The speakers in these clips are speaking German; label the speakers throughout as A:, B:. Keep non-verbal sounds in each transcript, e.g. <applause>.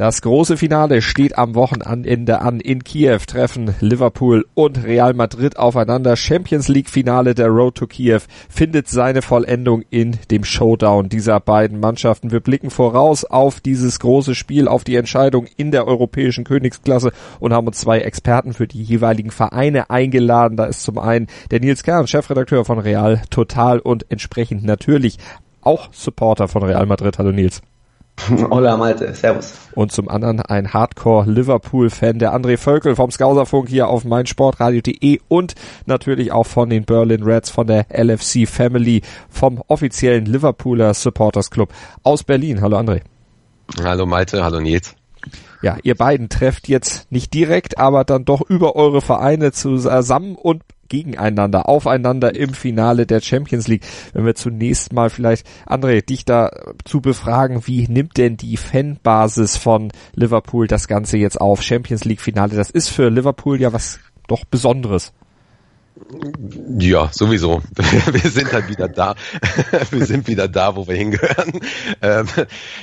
A: Das große Finale steht am Wochenende an in Kiew. Treffen Liverpool und Real Madrid aufeinander. Champions League Finale der Road to Kiew findet seine Vollendung in dem Showdown dieser beiden Mannschaften. Wir blicken voraus auf dieses große Spiel, auf die Entscheidung in der europäischen Königsklasse und haben uns zwei Experten für die jeweiligen Vereine eingeladen. Da ist zum einen der Nils Kern, Chefredakteur von Real Total und entsprechend natürlich auch Supporter von Real Madrid. Hallo Nils. <laughs>
B: Hola Malte, servus.
A: Und zum anderen ein Hardcore-Liverpool-Fan, der André Völkel vom Skauserfunk hier auf meinsportradio.de und natürlich auch von den Berlin Reds, von der LFC Family, vom offiziellen Liverpooler Supporters Club aus Berlin. Hallo André.
C: Hallo Malte, hallo Nils.
A: Ja, ihr beiden trefft jetzt nicht direkt, aber dann doch über eure Vereine zusammen und gegeneinander, aufeinander im Finale der Champions League. Wenn wir zunächst mal vielleicht, André, dich da zu befragen, wie nimmt denn die Fanbasis von Liverpool das Ganze jetzt auf? Champions League Finale, das ist für Liverpool ja was doch Besonderes.
C: Ja, sowieso. <laughs> Wir sind halt wieder da. <laughs> Wir sind wieder da, wo wir hingehören. Ähm,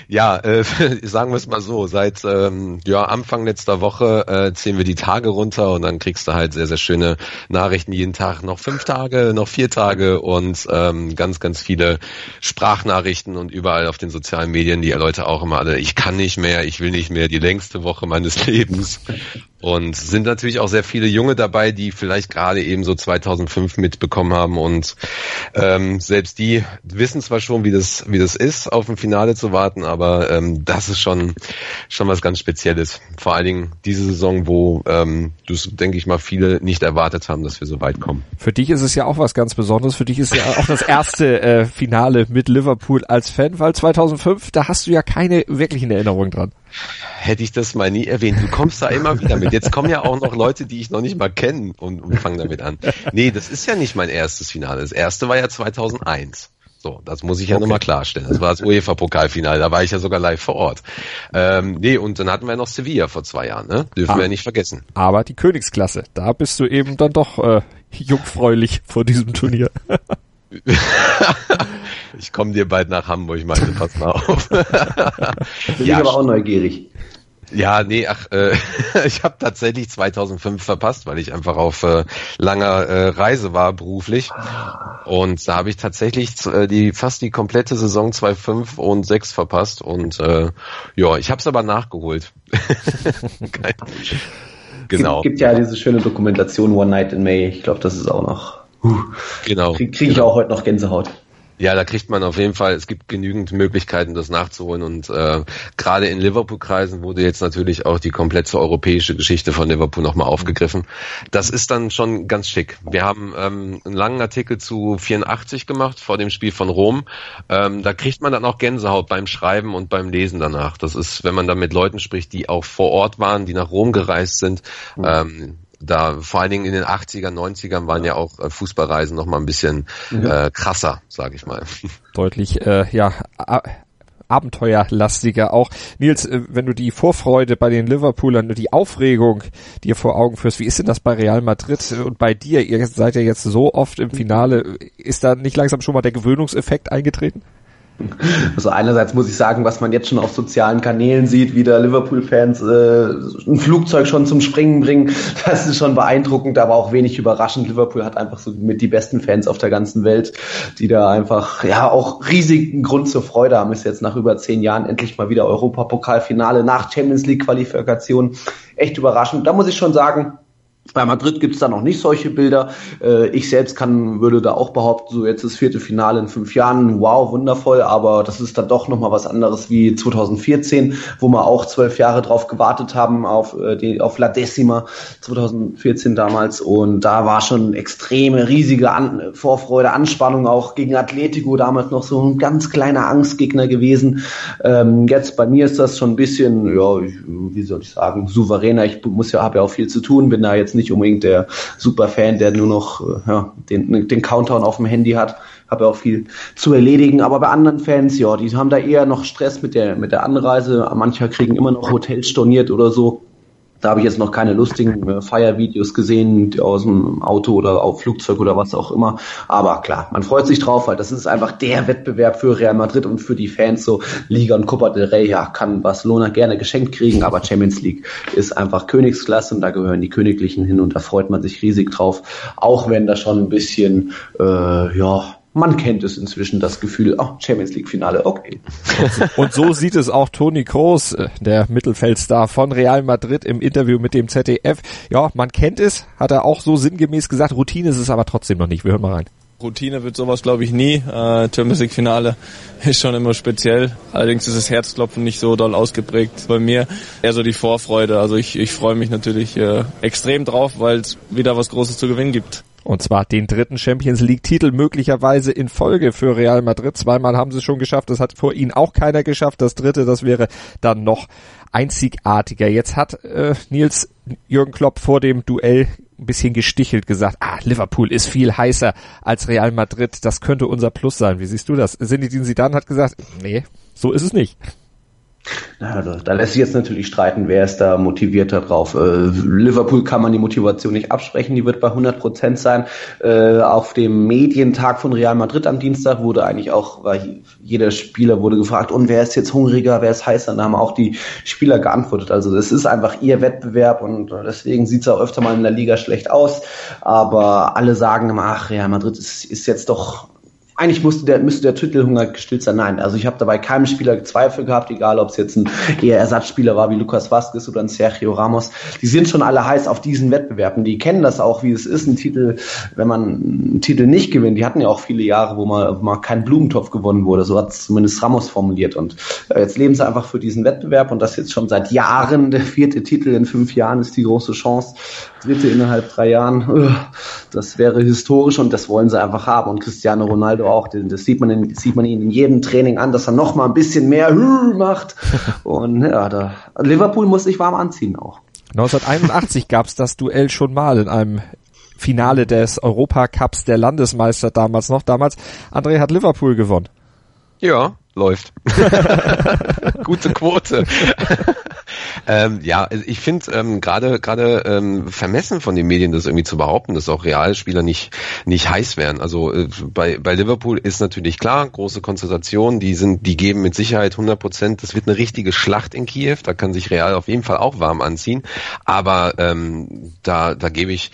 C: ja, äh, <laughs> sagen wir es mal so. Seit ähm, ja, Anfang letzter Woche äh, ziehen wir die Tage runter und dann kriegst du halt sehr, sehr schöne Nachrichten jeden Tag. Noch fünf Tage, noch vier Tage und ähm, ganz, ganz viele Sprachnachrichten und überall auf den sozialen Medien die Leute auch immer alle, ich kann nicht mehr, ich will nicht mehr, die längste Woche meines Lebens. Und sind natürlich auch sehr viele Junge dabei, die vielleicht gerade eben so 2005 mitbekommen haben und ähm, selbst die wissen zwar schon, wie das wie das ist, auf ein Finale zu warten, aber ähm, das ist schon schon was ganz Spezielles. Vor allen Dingen diese Saison, wo ähm, das denke ich mal viele nicht erwartet haben, dass wir so weit kommen.
A: Für dich ist es ja auch was ganz Besonderes. Für dich ist ja auch das erste äh, Finale mit Liverpool als Fan, weil 2005 da hast du ja keine wirklichen Erinnerungen dran.
C: Hätte ich das mal nie erwähnt. Du kommst da immer wieder mit. Jetzt kommen ja auch noch Leute, die ich noch nicht mal kenne und, und fangen damit an. Nee, das ist ja nicht mein erstes Finale. Das erste war ja 2001. So, das muss ich ja okay. nochmal klarstellen. Das war das UEFA-Pokalfinale, da war ich ja sogar live vor Ort. Ähm, nee, und dann hatten wir noch Sevilla vor zwei Jahren, ne? Dürfen ah, wir nicht vergessen.
A: Aber die Königsklasse, da bist du eben dann doch äh, jungfräulich vor diesem Turnier. <laughs>
C: ich komme dir bald nach Hamburg, Malte, pass mal auf. <laughs>
B: Bin ja, ich aber auch neugierig.
C: Ja, nee, ach, äh, <laughs> ich habe tatsächlich 2005 verpasst, weil ich einfach auf äh, langer äh, Reise war beruflich und da habe ich tatsächlich äh, die fast die komplette Saison 2005 und 6 verpasst und äh, ja, ich habe es aber nachgeholt.
B: genau. Es gibt, gibt ja diese schöne Dokumentation One Night in May. Ich glaube, das ist auch noch Huh. Genau. Kriege krieg ich genau. auch heute noch Gänsehaut.
C: Ja, da kriegt man auf jeden Fall, es gibt genügend Möglichkeiten, das nachzuholen und äh, gerade in Liverpool-Kreisen wurde jetzt natürlich auch die komplette europäische Geschichte von Liverpool nochmal aufgegriffen. Das ist dann schon ganz schick. Wir haben ähm, einen langen Artikel zu 84 gemacht vor dem Spiel von Rom. Ähm, da kriegt man dann auch Gänsehaut beim Schreiben und beim Lesen danach. Das ist, wenn man dann mit Leuten spricht, die auch vor Ort waren, die nach Rom gereist sind. Mhm. Ähm, da vor allen Dingen in den 80er, 90ern waren ja, auch äh, Fußballreisen noch mal ein bisschen äh, krasser, sage ich mal. <laughs>
A: Deutlich, äh, ja, abenteuerlastiger auch. Nils, äh, wenn du die Vorfreude bei den Liverpoolern, die Aufregung dir vor Augen führst, wie ist denn das bei Real Madrid und bei dir? Ihr seid ja jetzt so oft im Finale. Ist da nicht langsam schon mal der Gewöhnungseffekt eingetreten?
B: Also einerseits muss ich sagen, was man jetzt schon auf sozialen Kanälen sieht, wie da Liverpool-Fans äh, ein Flugzeug schon zum Springen bringen, das ist schon beeindruckend, aber auch wenig überraschend. Liverpool hat einfach so mit die besten Fans auf der ganzen Welt, die da einfach ja auch riesigen Grund zur Freude haben. Ist jetzt nach über zehn Jahren endlich mal wieder Europapokalfinale nach Champions League Qualifikation. Echt überraschend. Da muss ich schon sagen, bei Madrid gibt's da noch nicht solche Bilder. Äh, ich selbst kann, würde da auch behaupten, so jetzt das vierte Finale in fünf Jahren, wow, wundervoll, aber das ist dann doch nochmal was anderes wie 2014, wo wir auch zwölf Jahre drauf gewartet haben auf, äh, die, auf La Decima 2014 damals und da war schon extreme, riesige An Vorfreude, Anspannung auch gegen Atletico, damals noch so ein ganz kleiner Angstgegner gewesen. Ähm, jetzt bei mir ist das schon ein bisschen, ja, wie soll ich sagen, souveräner. Ich muss ja, habe ja auch viel zu tun, bin da jetzt nicht unbedingt der Superfan, der nur noch äh, ja, den, den Countdown auf dem Handy hat. Habe auch viel zu erledigen. Aber bei anderen Fans, ja, die haben da eher noch Stress mit der, mit der Anreise. Mancher kriegen immer noch Hotels storniert oder so. Da habe ich jetzt noch keine lustigen äh, Feiervideos gesehen aus dem Auto oder auf Flugzeug oder was auch immer. Aber klar, man freut sich drauf, weil das ist einfach der Wettbewerb für Real Madrid und für die Fans. So Liga und Copa del Rey, ja, kann Barcelona gerne geschenkt kriegen, aber Champions League ist einfach Königsklasse und da gehören die Königlichen hin und da freut man sich riesig drauf. Auch wenn da schon ein bisschen, äh, ja, man kennt es inzwischen, das Gefühl, oh, Champions League Finale, okay. <laughs>
A: Und so sieht es auch Toni Kroos, äh, der Mittelfeldstar von Real Madrid im Interview mit dem ZDF. Ja, man kennt es, hat er auch so sinngemäß gesagt. Routine ist es aber trotzdem noch nicht. Wir hören mal rein.
D: Routine wird sowas glaube ich nie. Äh, Champions League Finale <laughs> ist schon immer speziell. Allerdings ist das Herzklopfen nicht so doll ausgeprägt bei mir. Eher so die Vorfreude. Also ich, ich freue mich natürlich äh, extrem drauf, weil es wieder was Großes zu gewinnen gibt.
A: Und zwar den dritten Champions League Titel möglicherweise in Folge für Real Madrid. Zweimal haben sie es schon geschafft. Das hat vor ihnen auch keiner geschafft. Das dritte, das wäre dann noch einzigartiger. Jetzt hat äh, Nils Jürgen Klopp vor dem Duell ein bisschen gestichelt gesagt, ah, Liverpool ist viel heißer als Real Madrid. Das könnte unser Plus sein. Wie siehst du das? Zinedine Zidane hat gesagt, nee, so ist es nicht.
B: Also, da lässt sich jetzt natürlich streiten, wer ist da motivierter drauf. Äh, Liverpool kann man die Motivation nicht absprechen, die wird bei 100 Prozent sein. Äh, auf dem Medientag von Real Madrid am Dienstag wurde eigentlich auch, weil jeder Spieler wurde gefragt, und wer ist jetzt hungriger, wer ist heißer? Da haben auch die Spieler geantwortet. Also es ist einfach ihr Wettbewerb und deswegen sieht es auch öfter mal in der Liga schlecht aus. Aber alle sagen immer, ach, Real Madrid ist, ist jetzt doch eigentlich musste der, müsste der Titelhunger gestillt sein. Nein, also ich habe dabei keinem Spieler Zweifel gehabt, egal ob es jetzt ein eher Ersatzspieler war wie Lukas Vazquez oder ein Sergio Ramos. Die sind schon alle heiß auf diesen Wettbewerben. Die kennen das auch, wie es ist, ein Titel, wenn man einen Titel nicht gewinnt. Die hatten ja auch viele Jahre, wo mal, wo mal kein Blumentopf gewonnen wurde. So hat zumindest Ramos formuliert. Und äh, jetzt leben sie einfach für diesen Wettbewerb und das jetzt schon seit Jahren. Der vierte Titel in fünf Jahren ist die große Chance. Dritte innerhalb drei Jahren. <laughs> Das wäre historisch und das wollen sie einfach haben. Und Cristiano Ronaldo auch. Das sieht man, in, sieht man ihn in jedem Training an, dass er noch mal ein bisschen mehr <laughs> macht. Und ja, da, Liverpool muss sich warm anziehen auch.
A: 1981 gab es das Duell schon mal in einem Finale des Europacups der Landesmeister damals noch. Damals, André hat Liverpool gewonnen.
C: Ja, läuft. <laughs> Gute Quote. <laughs> ähm, ja, ich finde ähm, gerade gerade ähm, vermessen von den Medien, das irgendwie zu behaupten, dass auch Realspieler nicht nicht heiß wären. Also äh, bei bei Liverpool ist natürlich klar, große Konzentration, die sind, die geben mit Sicherheit 100 Prozent. Das wird eine richtige Schlacht in Kiew. Da kann sich Real auf jeden Fall auch warm anziehen. Aber ähm, da da gebe ich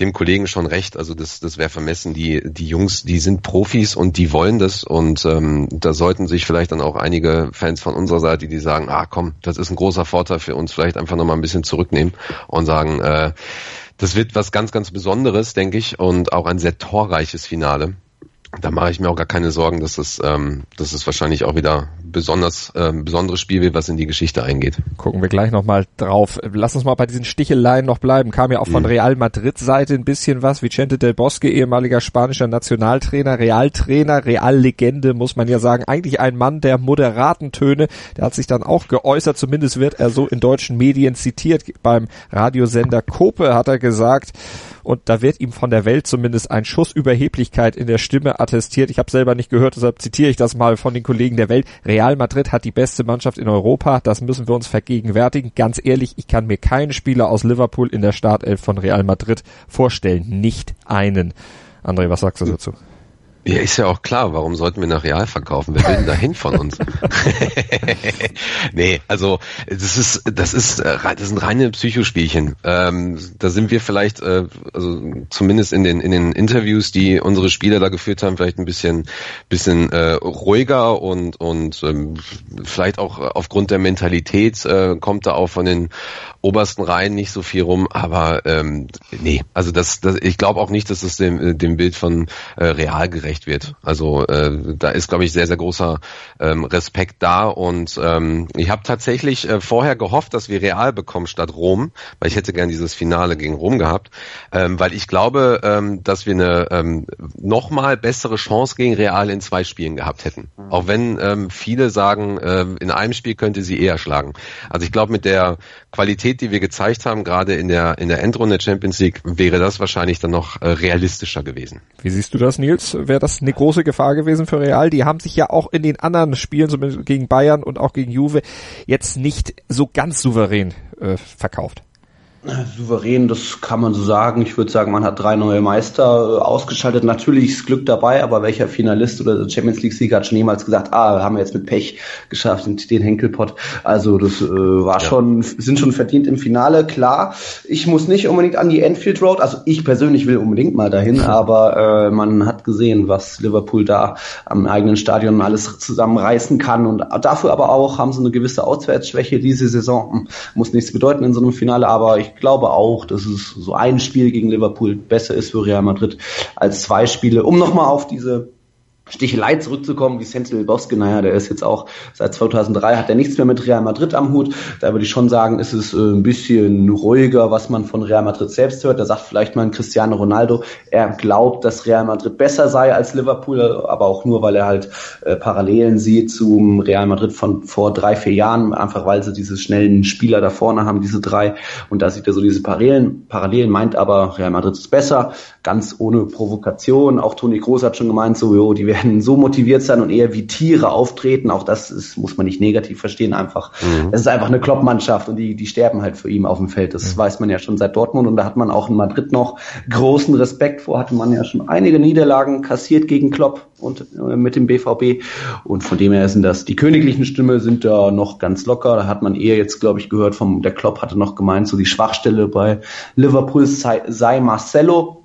C: dem Kollegen schon recht. Also das das wäre vermessen. Die die Jungs, die sind Profis und die wollen das und ähm, da sollten sich vielleicht dann auch einige Fans von unserer Seite, die sagen, ah komm, das ist ein großer Vorteil für uns, vielleicht einfach nochmal ein bisschen zurücknehmen und sagen, äh, das wird was ganz, ganz Besonderes, denke ich, und auch ein sehr torreiches Finale. Da mache ich mir auch gar keine Sorgen, dass es, ähm, dass es wahrscheinlich auch wieder besonders ähm, besonderes Spiel wird, was in die Geschichte eingeht.
A: Gucken wir gleich nochmal drauf. Lass uns mal bei diesen Sticheleien noch bleiben. Kam ja auch von mhm. Real Madrid Seite ein bisschen was. Vicente del Bosque, ehemaliger spanischer Nationaltrainer, Realtrainer, Reallegende, muss man ja sagen. Eigentlich ein Mann der moderaten Töne. Der hat sich dann auch geäußert, zumindest wird er so in deutschen Medien zitiert. Beim Radiosender Kope hat er gesagt, und da wird ihm von der Welt zumindest ein Schuss Überheblichkeit in der Stimme attestiert. Ich habe selber nicht gehört, deshalb zitiere ich das mal von den Kollegen der Welt. Real Madrid hat die beste Mannschaft in Europa, das müssen wir uns vergegenwärtigen. Ganz ehrlich, ich kann mir keinen Spieler aus Liverpool in der Startelf von Real Madrid vorstellen, nicht einen. André, was sagst du dazu?
C: Ja, ist ja auch klar, warum sollten wir nach Real verkaufen? Wer will denn dahin von uns? <laughs> nee, also das ist, das ist, äh, das sind reine Psychospielchen. Ähm, da sind wir vielleicht, äh, also zumindest in den in den Interviews, die unsere Spieler da geführt haben, vielleicht ein bisschen, bisschen äh, ruhiger und und ähm, vielleicht auch aufgrund der Mentalität äh, kommt da auch von den obersten Reihen nicht so viel rum. Aber ähm, nee, also das, das ich glaube auch nicht, dass es dem dem Bild von äh, Real gerecht wird. Also äh, da ist, glaube ich, sehr, sehr großer ähm, Respekt da und ähm, ich habe tatsächlich äh, vorher gehofft, dass wir Real bekommen statt Rom, weil ich hätte gern dieses Finale gegen Rom gehabt, ähm, weil ich glaube, ähm, dass wir eine ähm, nochmal bessere Chance gegen Real in zwei Spielen gehabt hätten. Auch wenn ähm, viele sagen, äh, in einem Spiel könnte sie eher schlagen. Also ich glaube, mit der Qualität, die wir gezeigt haben, gerade in der in der Endrunde Champions League, wäre das wahrscheinlich dann noch äh, realistischer gewesen.
A: Wie siehst du das, Nils? Wäre das eine große Gefahr gewesen für Real. Die haben sich ja auch in den anderen Spielen, zumindest gegen Bayern und auch gegen Juve, jetzt nicht so ganz souverän äh, verkauft.
B: Souverän, das kann man so sagen. Ich würde sagen, man hat drei neue Meister äh, ausgeschaltet. Natürlich ist Glück dabei, aber welcher Finalist oder Champions League-Sieger hat schon jemals gesagt, ah, haben wir jetzt mit Pech geschafft, den Henkelpott. Also das äh, war ja. schon, sind schon verdient im Finale, klar. Ich muss nicht unbedingt an die Enfield Road, also ich persönlich will unbedingt mal dahin, aber äh, man hat gesehen, was Liverpool da am eigenen Stadion alles zusammenreißen kann und dafür aber auch haben sie eine gewisse Auswärtsschwäche diese Saison. Muss nichts bedeuten in so einem Finale, aber ich glaube auch, dass es so ein Spiel gegen Liverpool besser ist für Real Madrid als zwei Spiele. Um nochmal auf diese Stichelei zurückzukommen, wie Senzel Bosque, naja, der ist jetzt auch seit 2003, hat er nichts mehr mit Real Madrid am Hut. Da würde ich schon sagen, ist es äh, ein bisschen ruhiger, was man von Real Madrid selbst hört. Da sagt vielleicht mal ein Cristiano Ronaldo, er glaubt, dass Real Madrid besser sei als Liverpool, aber auch nur, weil er halt äh, Parallelen sieht zum Real Madrid von vor drei, vier Jahren, einfach weil sie diese schnellen Spieler da vorne haben, diese drei. Und da sieht er so diese Parallelen, Parallelen meint aber, Real Madrid ist besser, ganz ohne Provokation. Auch Toni Kroos hat schon gemeint, so, jo, die werden so motiviert sein und eher wie Tiere auftreten. Auch das ist, muss man nicht negativ verstehen, einfach. Mhm. Es ist einfach eine Kloppmannschaft und die, die sterben halt für ihn auf dem Feld. Das mhm. weiß man ja schon seit Dortmund und da hat man auch in Madrid noch großen Respekt vor. Hatte man ja schon einige Niederlagen kassiert gegen Klopp und äh, mit dem BVB. Und von dem her sind das, die königlichen Stimme sind da noch ganz locker. Da hat man eher jetzt, glaube ich, gehört vom, der Klopp hatte noch gemeint, so die Schwachstelle bei Liverpool sei, sei Marcelo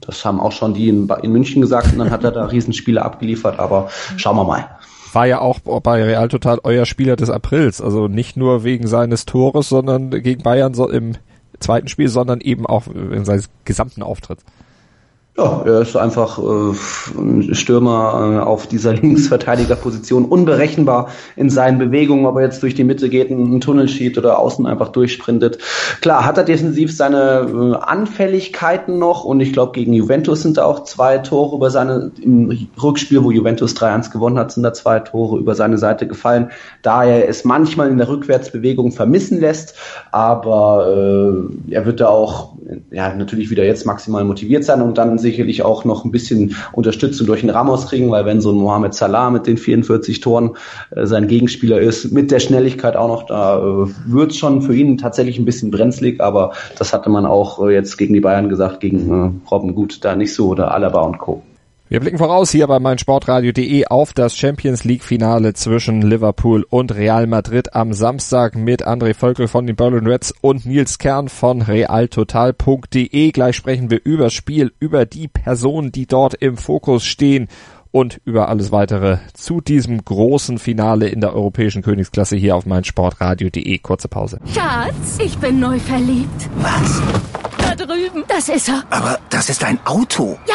B: das haben auch schon die in, in München gesagt und dann hat er da Riesenspiele abgeliefert, aber schauen wir mal
A: war ja auch bei Real Total euer Spieler des Aprils. Also nicht nur wegen seines Tores, sondern gegen Bayern so im zweiten Spiel, sondern eben auch in seines gesamten Auftritts.
B: Ja, er ist einfach äh, Stürmer äh, auf dieser <laughs> Linksverteidigerposition, unberechenbar in seinen Bewegungen, ob er jetzt durch die Mitte geht, einen Tunnel schiebt oder außen einfach durchsprintet. Klar, hat er defensiv seine äh, Anfälligkeiten noch und ich glaube, gegen Juventus sind da auch zwei Tore über seine, im Rückspiel, wo Juventus 3-1 gewonnen hat, sind da zwei Tore über seine Seite gefallen, da er es manchmal in der Rückwärtsbewegung vermissen lässt, aber äh, er wird da auch ja, natürlich wieder jetzt maximal motiviert sein und dann sicherlich auch noch ein bisschen Unterstützung durch den Ramos kriegen, weil wenn so ein Mohamed Salah mit den 44 Toren äh, sein Gegenspieler ist, mit der Schnelligkeit auch noch, da äh, wird schon für ihn tatsächlich ein bisschen brenzlig, aber das hatte man auch äh, jetzt gegen die Bayern gesagt, gegen äh, Robben gut, da nicht so oder Alaba und Co.
A: Wir blicken voraus hier bei meinsportradio.de auf das Champions League Finale zwischen Liverpool und Real Madrid am Samstag mit André Völkel von den Berlin Reds und Nils Kern von realtotal.de. Gleich sprechen wir über das Spiel, über die Personen, die dort im Fokus stehen und über alles weitere zu diesem großen Finale in der europäischen Königsklasse hier auf meinsportradio.de. Kurze Pause.
E: Schatz, ich bin neu verliebt.
F: Was?
E: Da drüben. Das ist er.
F: Aber das ist ein Auto.
E: Ja,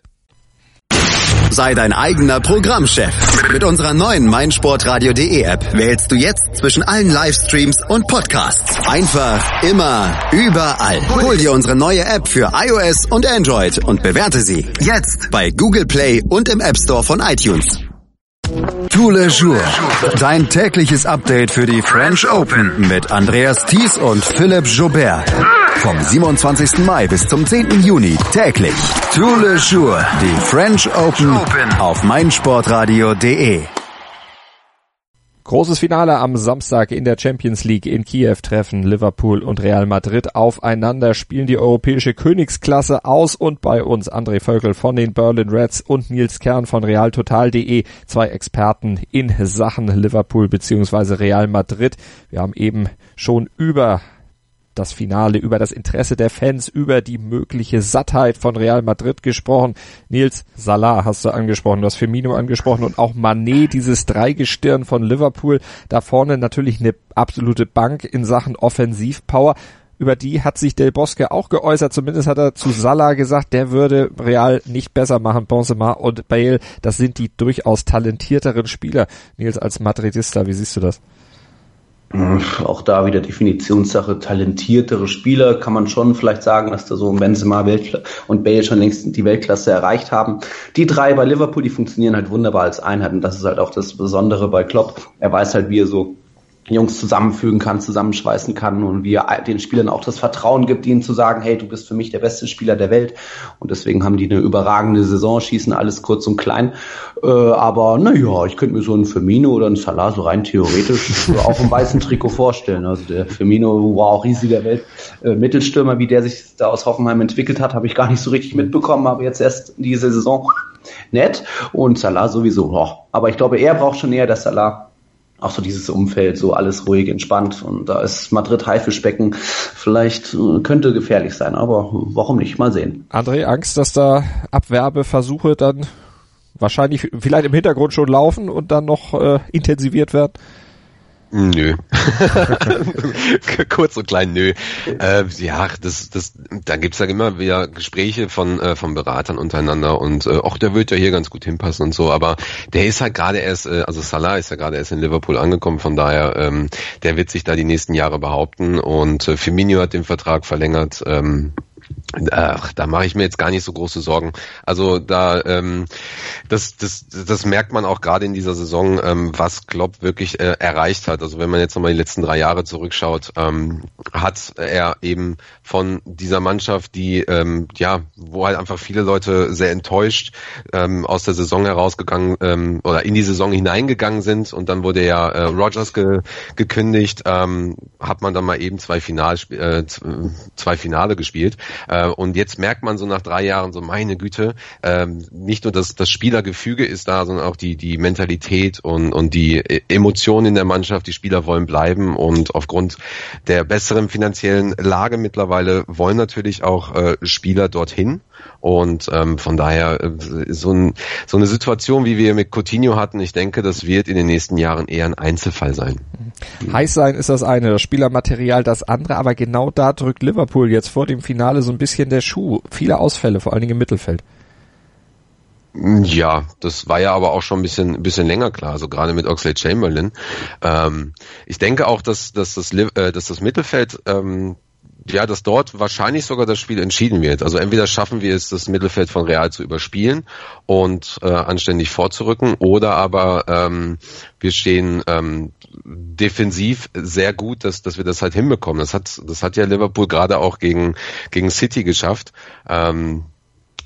G: Sei dein eigener Programmchef. Mit unserer neuen meinsportradio.de App wählst du jetzt zwischen allen Livestreams und Podcasts. Einfach, immer, überall. Hol dir unsere neue App für iOS und Android und bewerte sie jetzt bei Google Play und im App Store von iTunes. Tous les jours. Dein tägliches Update für die French Open mit Andreas Thies und Philipp Joubert. Vom 27. Mai bis zum 10. Juni täglich. Tous les jours. Die French Open auf meinsportradio.de.
A: Großes Finale am Samstag in der Champions League in Kiew treffen Liverpool und Real Madrid aufeinander, spielen die europäische Königsklasse aus und bei uns André Völkel von den Berlin Reds und Nils Kern von realtotal.de, zwei Experten in Sachen Liverpool bzw. Real Madrid. Wir haben eben schon über das Finale, über das Interesse der Fans, über die mögliche Sattheit von Real Madrid gesprochen. Nils Salah hast du angesprochen, du hast Firmino angesprochen und auch Manet, dieses Dreigestirn von Liverpool. Da vorne natürlich eine absolute Bank in Sachen Offensivpower. über die hat sich Del Bosque auch geäußert. Zumindest hat er zu Salah gesagt, der würde Real nicht besser machen. Benzema und Bale, das sind die durchaus talentierteren Spieler. Nils, als Madridista, wie siehst du das?
B: Auch da wieder Definitionssache. Talentiertere Spieler kann man schon vielleicht sagen, dass da so Benzema Weltkla und Bale schon längst die Weltklasse erreicht haben. Die drei bei Liverpool, die funktionieren halt wunderbar als Einheit und das ist halt auch das Besondere bei Klopp. Er weiß halt, wie er so Jungs zusammenfügen kann, zusammenschweißen kann und wie er den Spielern auch das Vertrauen gibt, ihnen zu sagen, hey, du bist für mich der beste Spieler der Welt. Und deswegen haben die eine überragende Saison, schießen alles kurz und klein. Äh, aber naja, ich könnte mir so einen Firmino oder einen Salah so rein theoretisch <laughs> auch im weißen Trikot vorstellen. Also der Firmino war auch riesiger Welt äh, Mittelstürmer, wie der sich da aus Hoffenheim entwickelt hat, habe ich gar nicht so richtig mitbekommen, aber jetzt erst diese Saison nett und Salah sowieso. Oh. Aber ich glaube, er braucht schon eher das Salah auch so dieses Umfeld, so alles ruhig, entspannt. Und da ist Madrid Haifischbecken vielleicht äh, könnte gefährlich sein, aber warum nicht? Mal sehen.
A: André, Angst, dass da Abwerbeversuche dann wahrscheinlich vielleicht im Hintergrund schon laufen und dann noch äh, intensiviert werden?
C: Nö. <laughs> Kurz und klein, nö. Äh, ja, das, das, da gibt's ja immer wieder Gespräche von, äh, von Beratern untereinander und äh, auch der wird ja hier ganz gut hinpassen und so, aber der ist halt gerade erst, äh, also Salah ist ja gerade erst in Liverpool angekommen, von daher, ähm, der wird sich da die nächsten Jahre behaupten und äh, Firmino hat den Vertrag verlängert. Ähm, Ach, da mache ich mir jetzt gar nicht so große Sorgen. Also da, ähm, das, das, das merkt man auch gerade in dieser Saison, ähm, was Klopp wirklich äh, erreicht hat. Also wenn man jetzt nochmal die letzten drei Jahre zurückschaut, ähm, hat er eben von dieser Mannschaft, die ähm, ja, wo halt einfach viele Leute sehr enttäuscht ähm, aus der Saison herausgegangen ähm, oder in die Saison hineingegangen sind und dann wurde ja äh, Rogers ge gekündigt, ähm, hat man dann mal eben zwei Final äh, zwei Finale gespielt. Äh, und jetzt merkt man so nach drei Jahren so, meine Güte, ähm, nicht nur das, das Spielergefüge ist da, sondern auch die, die Mentalität und, und die e-, Emotionen in der Mannschaft. Die Spieler wollen bleiben und aufgrund der besseren finanziellen Lage mittlerweile wollen natürlich auch äh, Spieler dorthin. Und ähm, von daher äh, so, ein, so eine Situation, wie wir mit Coutinho hatten, ich denke, das wird in den nächsten Jahren eher ein Einzelfall sein.
A: Heiß sein ist das eine, das Spielermaterial das andere, aber genau da drückt Liverpool jetzt vor dem Finale so ein bisschen der Schuh. Viele Ausfälle, vor allen Dingen im Mittelfeld.
C: Ja, das war ja aber auch schon ein bisschen, ein bisschen länger klar, also gerade mit Oxlade Chamberlain. Ähm, ich denke auch, dass, dass, das, äh, dass das Mittelfeld ähm, ja, dass dort wahrscheinlich sogar das Spiel entschieden wird. Also entweder schaffen wir es, das Mittelfeld von Real zu überspielen und äh, anständig vorzurücken, oder aber ähm, wir stehen ähm, defensiv sehr gut, dass, dass wir das halt hinbekommen. Das hat, das hat ja Liverpool gerade auch gegen, gegen City geschafft. Ähm,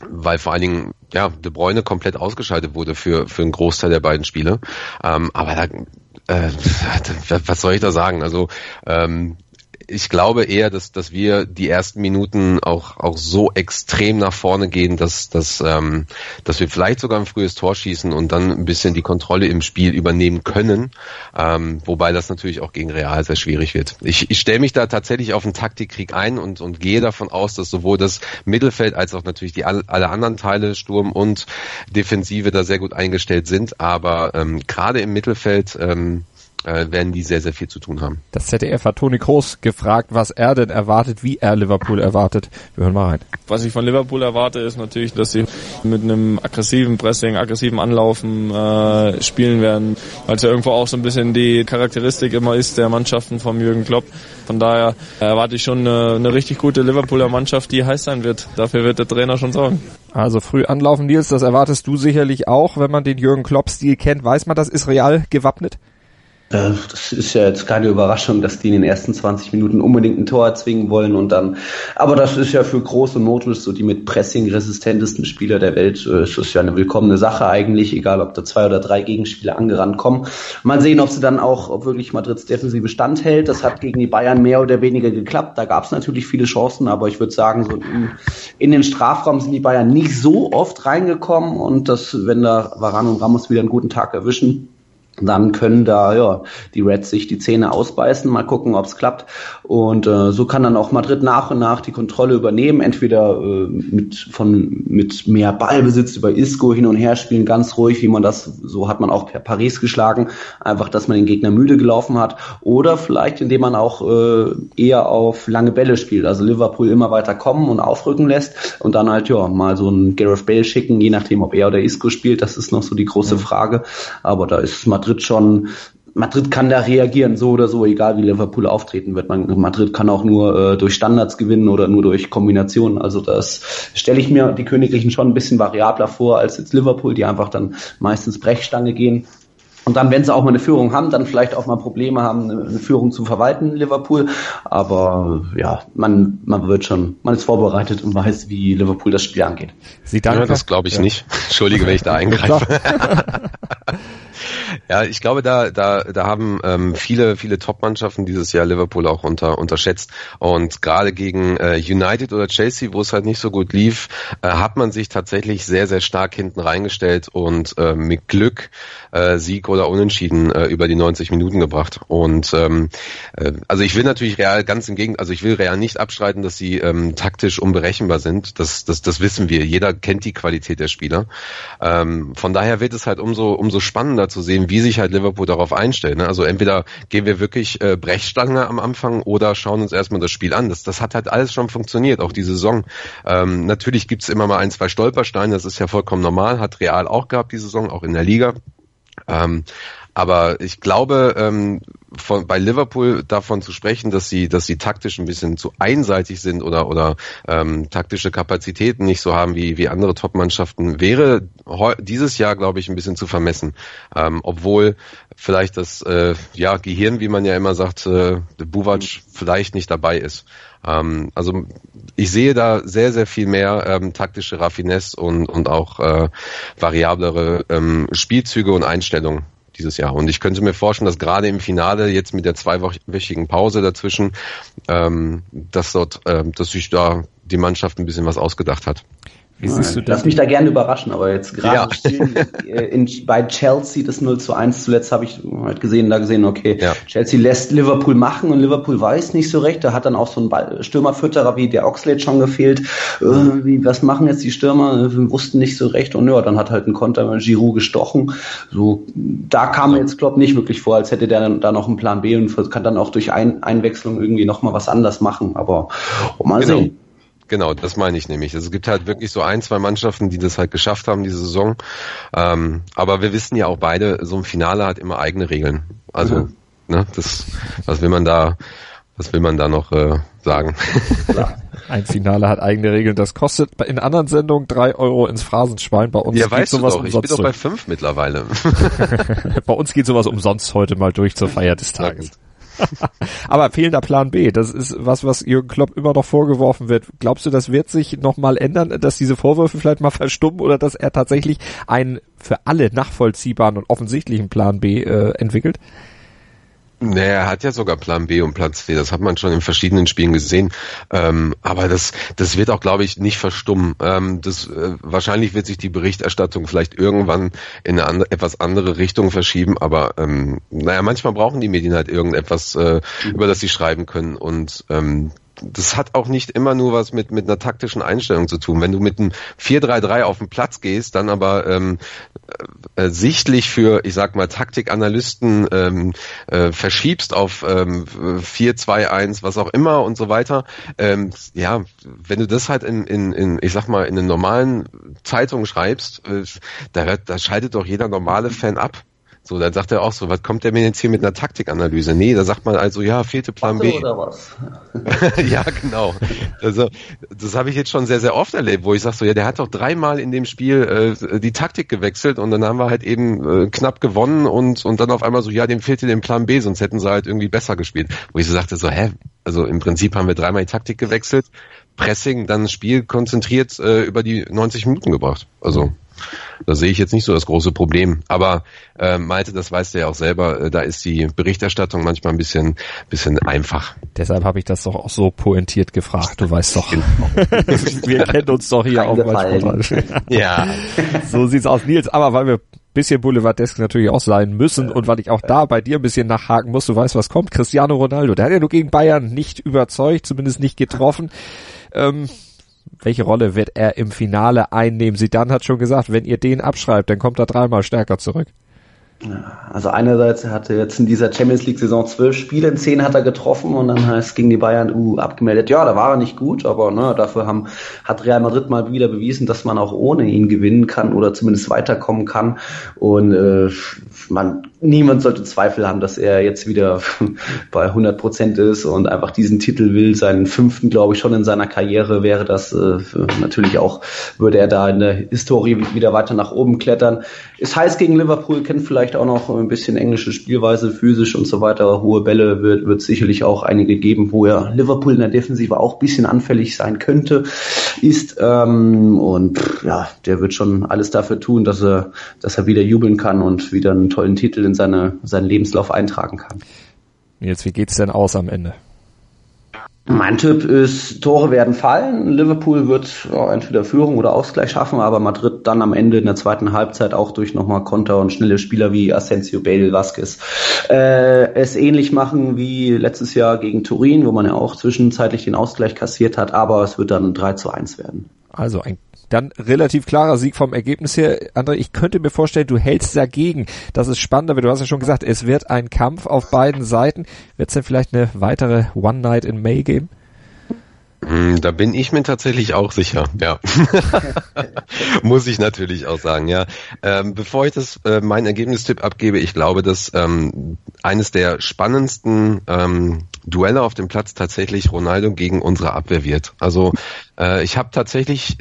C: weil vor allen Dingen ja De Bruyne komplett ausgeschaltet wurde für für einen Großteil der beiden Spiele. Ähm, aber da, äh, <laughs> was soll ich da sagen? Also ähm, ich glaube eher, dass, dass wir die ersten Minuten auch, auch so extrem nach vorne gehen, dass, dass, ähm, dass wir vielleicht sogar ein frühes Tor schießen und dann ein bisschen die Kontrolle im Spiel übernehmen können. Ähm, wobei das natürlich auch gegen Real sehr schwierig wird. Ich, ich stelle mich da tatsächlich auf einen Taktikkrieg ein und, und gehe davon aus, dass sowohl das Mittelfeld als auch natürlich die alle anderen Teile, Sturm und Defensive, da sehr gut eingestellt sind. Aber ähm, gerade im Mittelfeld ähm, äh, werden die sehr, sehr viel zu tun haben.
A: Das ZDF hat Toni Kroos gefragt, was er denn erwartet, wie er Liverpool erwartet. Wir hören mal rein.
D: Was ich von Liverpool erwarte, ist natürlich, dass sie mit einem aggressiven Pressing, aggressiven Anlaufen äh, spielen werden, weil es ja irgendwo auch so ein bisschen die Charakteristik immer ist der Mannschaften vom Jürgen Klopp. Von daher erwarte ich schon eine, eine richtig gute Liverpooler Mannschaft, die heiß sein wird. Dafür wird der Trainer schon sorgen.
A: Also früh anlaufen, Nils, das erwartest du sicherlich auch. Wenn man den Jürgen Klopp-Stil kennt, weiß man, das ist real gewappnet?
B: Äh, das ist ja jetzt keine Überraschung, dass die in den ersten 20 Minuten unbedingt ein Tor erzwingen wollen und dann, aber das ist ja für große Modus, so die mit Pressing resistentesten Spieler der Welt, äh, ist das ja eine willkommene Sache eigentlich, egal ob da zwei oder drei Gegenspieler angerannt kommen. Mal sehen, ob sie dann auch, ob wirklich Madrids Defensive standhält. Das hat gegen die Bayern mehr oder weniger geklappt. Da gab es natürlich viele Chancen, aber ich würde sagen, so in, in, den Strafraum sind die Bayern nicht so oft reingekommen und das, wenn da Varan und Ramos wieder einen guten Tag erwischen, dann können da ja die Reds sich die Zähne ausbeißen, mal gucken, ob es klappt. Und äh, so kann dann auch Madrid nach und nach die Kontrolle übernehmen, entweder äh, mit von mit mehr Ballbesitz über Isco hin und her spielen, ganz ruhig, wie man das so hat man auch per Paris geschlagen, einfach, dass man den Gegner müde gelaufen hat, oder vielleicht indem man auch äh, eher auf lange Bälle spielt, also Liverpool immer weiter kommen und aufrücken lässt und dann halt ja mal so ein Gareth Bale schicken, je nachdem, ob er oder Isco spielt, das ist noch so die große mhm. Frage. Aber da ist Madrid Madrid schon Madrid kann da reagieren, so oder so, egal wie Liverpool auftreten wird. Man, Madrid kann auch nur äh, durch Standards gewinnen oder nur durch Kombinationen. Also das stelle ich mir die Königlichen schon ein bisschen variabler vor als jetzt Liverpool, die einfach dann meistens Brechstange gehen. Und dann, wenn sie auch mal eine Führung haben, dann vielleicht auch mal Probleme haben, eine Führung zu verwalten, Liverpool. Aber ja, man, man wird schon, man ist vorbereitet und weiß, wie Liverpool das Spiel angeht.
C: Sie danke. Ja, das glaube ich ja. nicht. <laughs> Entschuldige, wenn ich da <laughs> eingreife. <laughs> Ja, ich glaube, da, da, da haben ähm, viele, viele Top-Mannschaften dieses Jahr Liverpool auch unter, unterschätzt. Und gerade gegen äh, United oder Chelsea, wo es halt nicht so gut lief, äh, hat man sich tatsächlich sehr, sehr stark hinten reingestellt und äh, mit Glück äh, Sieg oder Unentschieden äh, über die 90 Minuten gebracht. Und ähm, äh, also ich will natürlich Real ganz im Gegenteil, also ich will Real nicht abstreiten, dass sie ähm, taktisch unberechenbar sind. Das, das, das wissen wir. Jeder kennt die Qualität der Spieler. Ähm, von daher wird es halt umso, umso spannender zu sehen, wie sich halt Liverpool darauf einstellt. Ne? Also entweder gehen wir wirklich äh, Brechstange am Anfang oder schauen uns erstmal das Spiel an. Das, das hat halt alles schon funktioniert, auch die Saison. Ähm, natürlich gibt's immer mal ein, zwei Stolpersteine, das ist ja vollkommen normal, hat Real auch gehabt die Saison, auch in der Liga. Ähm, aber ich glaube, ähm, von, bei Liverpool davon zu sprechen, dass sie, dass sie taktisch ein bisschen zu einseitig sind oder oder ähm, taktische Kapazitäten nicht so haben wie wie andere Top-Mannschaften, wäre dieses Jahr, glaube ich, ein bisschen zu vermessen. Ähm, obwohl vielleicht das äh, ja Gehirn, wie man ja immer sagt, äh, Buvac vielleicht nicht dabei ist. Ähm, also ich sehe da sehr, sehr viel mehr ähm, taktische Raffinesse und, und auch äh, variablere ähm, Spielzüge und Einstellungen dieses Jahr. Und ich könnte mir vorstellen, dass gerade im Finale jetzt mit der zweiwöchigen Pause dazwischen, ähm, dass dort, ähm, dass sich da die Mannschaft ein bisschen was ausgedacht hat.
B: Wie siehst du das? Lass mich da gerne überraschen, aber jetzt gerade ja. in, bei Chelsea das 0 zu 1 zuletzt habe ich halt gesehen, da gesehen, okay, ja. Chelsea lässt Liverpool machen und Liverpool weiß nicht so recht. Da hat dann auch so ein Stürmerfütterer wie der Oxlade schon gefehlt. Äh, wie, was machen jetzt die Stürmer? Wir wussten nicht so recht und ja, dann hat halt ein Konter Giroud gestochen. So, da kam mir jetzt Klopp nicht wirklich vor, als hätte der dann da noch einen Plan B und kann dann auch durch ein Einwechslung irgendwie nochmal was anders machen. Aber mal genau. sehen.
C: Genau, das meine ich nämlich. Also es gibt halt wirklich so ein, zwei Mannschaften, die das halt geschafft haben, diese Saison. Ähm, aber wir wissen ja auch beide, so ein Finale hat immer eigene Regeln. Also, mhm. ne, das, was will man da, was will man da noch äh, sagen?
A: Ein Finale hat eigene Regeln. Das kostet in anderen Sendungen drei Euro ins Phrasenschwein. Bei uns
C: ja, geht sowas umsonst. Ich bin doch bei fünf mittlerweile. <laughs> <laughs>
A: bei uns geht sowas umsonst heute mal durch zur Feier des Tages. <laughs> Aber fehlender Plan B, das ist was, was Jürgen Klopp immer noch vorgeworfen wird. Glaubst du, das wird sich nochmal ändern, dass diese Vorwürfe vielleicht mal <laughs> verstummen oder dass er tatsächlich einen für alle nachvollziehbaren und offensichtlichen Plan B äh, entwickelt?
C: Naja, er hat ja sogar Plan B und Plan C, das hat man schon in verschiedenen Spielen gesehen. Ähm, aber das, das wird auch, glaube ich, nicht verstummen. Ähm, das, äh, wahrscheinlich wird sich die Berichterstattung vielleicht irgendwann in eine andere, etwas andere Richtung verschieben, aber ähm, naja, manchmal brauchen die Medien halt irgendetwas, äh, über das sie schreiben können. Und ähm, das hat auch nicht immer nur was mit, mit einer taktischen Einstellung zu tun. Wenn du mit einem 4-3-3 auf den Platz gehst, dann aber ähm, äh, sichtlich für, ich sag mal, Taktikanalysten ähm, äh, verschiebst auf ähm, 4-2-1, was auch immer und so weiter, ähm, ja, wenn du das halt in, in, in, ich sag mal, in einer normalen Zeitung schreibst, äh, da, da schaltet doch jeder normale Fan ab. So, dann sagt er auch so, was kommt der mir jetzt hier mit einer Taktikanalyse? Nee, da sagt man also, ja, fehlte Plan B. Oder was? <laughs> ja, genau. Also, das habe ich jetzt schon sehr, sehr oft erlebt, wo ich sage so, ja, der hat doch dreimal in dem Spiel äh, die Taktik gewechselt und dann haben wir halt eben äh, knapp gewonnen und, und dann auf einmal so, ja, dem fehlte den Plan B, sonst hätten sie halt irgendwie besser gespielt. Wo ich so sagte so, hä? Also im Prinzip haben wir dreimal die Taktik gewechselt, Pressing, dann Spiel konzentriert äh, über die 90 Minuten gebracht. Also da sehe ich jetzt nicht so das große Problem. Aber äh, Malte, das weißt du ja auch selber, äh, da ist die Berichterstattung manchmal ein bisschen, bisschen einfach.
A: Deshalb habe ich das doch auch so pointiert gefragt. Du weißt doch, genau. <laughs> wir kennen uns doch hier auch manchmal. ja. So sieht's aus, Nils. Aber weil wir bisschen Boulevardesk natürlich auch sein müssen und weil ich auch da bei dir ein bisschen nachhaken muss, du weißt, was kommt. Cristiano Ronaldo, der hat ja nur gegen Bayern nicht überzeugt, zumindest nicht getroffen. Ähm, welche Rolle wird er im Finale einnehmen? Sidan hat schon gesagt, wenn ihr den abschreibt, dann kommt er dreimal stärker zurück.
B: Also einerseits er jetzt in dieser Champions League Saison zwölf Spiele, in zehn hat er getroffen und dann heißt gegen die Bayern uh, abgemeldet. Ja, da war er nicht gut, aber ne, dafür haben, hat Real Madrid mal wieder bewiesen, dass man auch ohne ihn gewinnen kann oder zumindest weiterkommen kann. Und äh, man, niemand sollte Zweifel haben, dass er jetzt wieder <laughs> bei 100 Prozent ist und einfach diesen Titel will. Seinen fünften, glaube ich, schon in seiner Karriere wäre das äh, natürlich auch, würde er da in der Historie wieder weiter nach oben klettern. Ist heiß gegen Liverpool, kennt vielleicht auch noch ein bisschen englische Spielweise, physisch und so weiter. Hohe Bälle wird, wird sicherlich auch einige geben, wo er Liverpool in der Defensive auch ein bisschen anfällig sein könnte, ist. Ähm, und ja, der wird schon alles dafür tun, dass er, dass er wieder jubeln kann und wieder einen tollen Titel in seine, seinen Lebenslauf eintragen kann.
A: Jetzt, wie geht's denn aus am Ende?
B: Mein Tipp ist, Tore werden fallen. Liverpool wird ja, entweder Führung oder Ausgleich schaffen, aber Madrid dann am Ende in der zweiten Halbzeit auch durch nochmal Konter und schnelle Spieler wie Asensio, Bale, Vasquez äh, es ähnlich machen wie letztes Jahr gegen Turin, wo man ja auch zwischenzeitlich den Ausgleich kassiert hat, aber es wird dann 3 zu 1 werden.
A: Also ein dann relativ klarer Sieg vom Ergebnis her. André, ich könnte mir vorstellen, du hältst dagegen. Das ist spannend, aber du hast ja schon gesagt, es wird ein Kampf auf beiden Seiten. Wird es denn vielleicht eine weitere One Night in May geben?
C: Hm, da bin ich mir tatsächlich auch sicher, ja. <laughs> Muss ich natürlich auch sagen, ja. Ähm, bevor ich das äh, mein Ergebnistipp abgebe, ich glaube, dass ähm, eines der spannendsten ähm, Duelle auf dem Platz tatsächlich Ronaldo gegen unsere Abwehr wird. Also äh, ich habe tatsächlich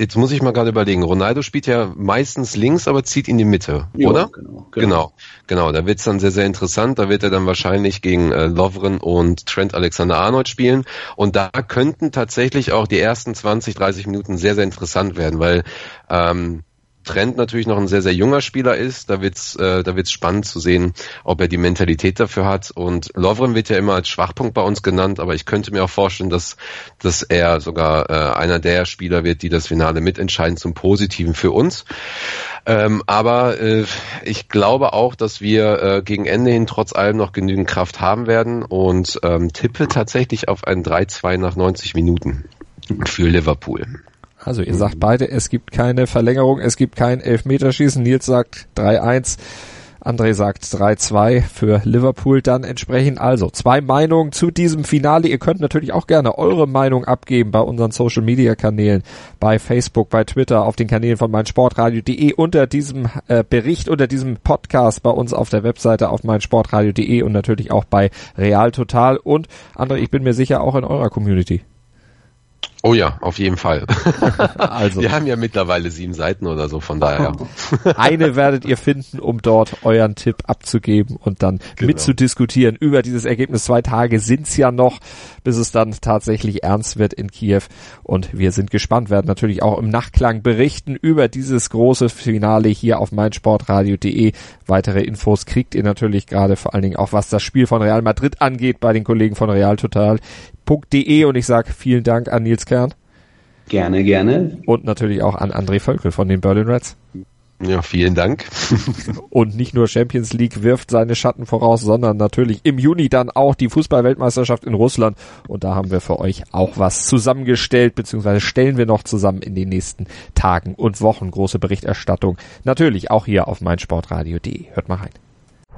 C: Jetzt muss ich mal gerade überlegen. Ronaldo spielt ja meistens links, aber zieht in die Mitte, ja, oder? Genau, genau. Genau, genau. Da wird's dann sehr, sehr interessant. Da wird er dann wahrscheinlich gegen äh, Lovren und Trent Alexander-Arnold spielen. Und da könnten tatsächlich auch die ersten 20, 30 Minuten sehr, sehr interessant werden, weil ähm, Trent natürlich noch ein sehr, sehr junger Spieler ist. Da wird's, äh, da wird's spannend zu sehen, ob er die Mentalität dafür hat. Und Lovren wird ja immer als Schwachpunkt bei uns genannt, aber ich könnte mir auch vorstellen, dass, dass er sogar äh, einer der Spieler wird, die das Finale mitentscheiden zum Positiven für uns. Ähm, aber äh, ich glaube auch, dass wir äh, gegen Ende hin trotz allem noch genügend Kraft haben werden und ähm, tippe tatsächlich auf ein 3-2 nach 90 Minuten für Liverpool.
A: Also ihr sagt beide, es gibt keine Verlängerung, es gibt kein Elfmeterschießen. Nils sagt 3-1, André sagt 3-2 für Liverpool dann entsprechend. Also zwei Meinungen zu diesem Finale. Ihr könnt natürlich auch gerne eure Meinung abgeben bei unseren Social Media Kanälen, bei Facebook, bei Twitter, auf den Kanälen von meinsportradio.de unter diesem äh, Bericht, unter diesem Podcast bei uns auf der Webseite auf meinsportradio.de und natürlich auch bei Real Total und André, ich bin mir sicher auch in eurer Community.
C: Oh ja, auf jeden Fall. <laughs> also. Wir haben ja mittlerweile sieben Seiten oder so, von daher. <laughs>
A: Eine werdet ihr finden, um dort euren Tipp abzugeben und dann genau. mitzudiskutieren über dieses Ergebnis. Zwei Tage sind's ja noch, bis es dann tatsächlich ernst wird in Kiew. Und wir sind gespannt, werden natürlich auch im Nachklang berichten über dieses große Finale hier auf meinsportradio.de. Weitere Infos kriegt ihr natürlich gerade vor allen Dingen auch, was das Spiel von Real Madrid angeht, bei den Kollegen von Real Total www.de und ich sage vielen Dank an Nils Kern.
B: Gerne, gerne.
A: Und natürlich auch an André Völkel von den Berlin Reds.
C: Ja, vielen Dank. <laughs>
A: und nicht nur Champions League wirft seine Schatten voraus, sondern natürlich im Juni dann auch die Fußballweltmeisterschaft in Russland. Und da haben wir für euch auch was zusammengestellt, beziehungsweise stellen wir noch zusammen in den nächsten Tagen und Wochen. Große Berichterstattung. Natürlich auch hier auf meinsportradio.de. Hört mal rein.